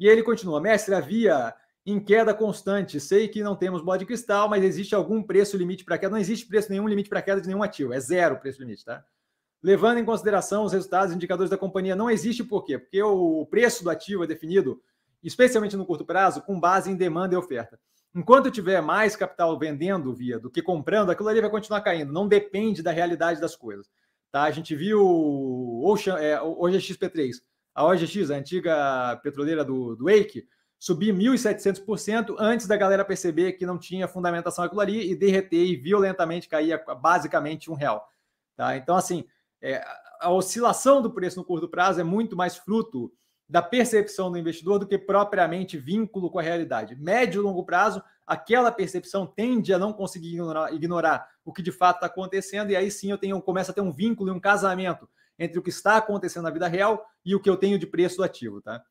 E ele continua: mestre, havia em queda constante. Sei que não temos bola de cristal, mas existe algum preço limite para queda? Não existe preço nenhum limite para queda de nenhum ativo, é zero preço limite, tá? Levando em consideração os resultados e indicadores da companhia, não existe por quê? Porque o preço do ativo é definido, especialmente no curto prazo, com base em demanda e oferta. Enquanto tiver mais capital vendendo via do que comprando, aquilo ali vai continuar caindo. Não depende da realidade das coisas. Tá? A gente viu o Ocean, é, OGXP3, a OGX, a antiga petroleira do, do Wake, subir 1.700% antes da galera perceber que não tinha fundamentação aquilo ali e derreter e violentamente cair basicamente um real. Tá? Então, assim, é, a oscilação do preço no curto prazo é muito mais fruto da percepção do investidor do que propriamente vínculo com a realidade. Médio e longo prazo, aquela percepção tende a não conseguir ignorar, ignorar o que de fato está acontecendo, e aí sim eu tenho, começo a ter um vínculo e um casamento entre o que está acontecendo na vida real e o que eu tenho de preço do ativo. Tá?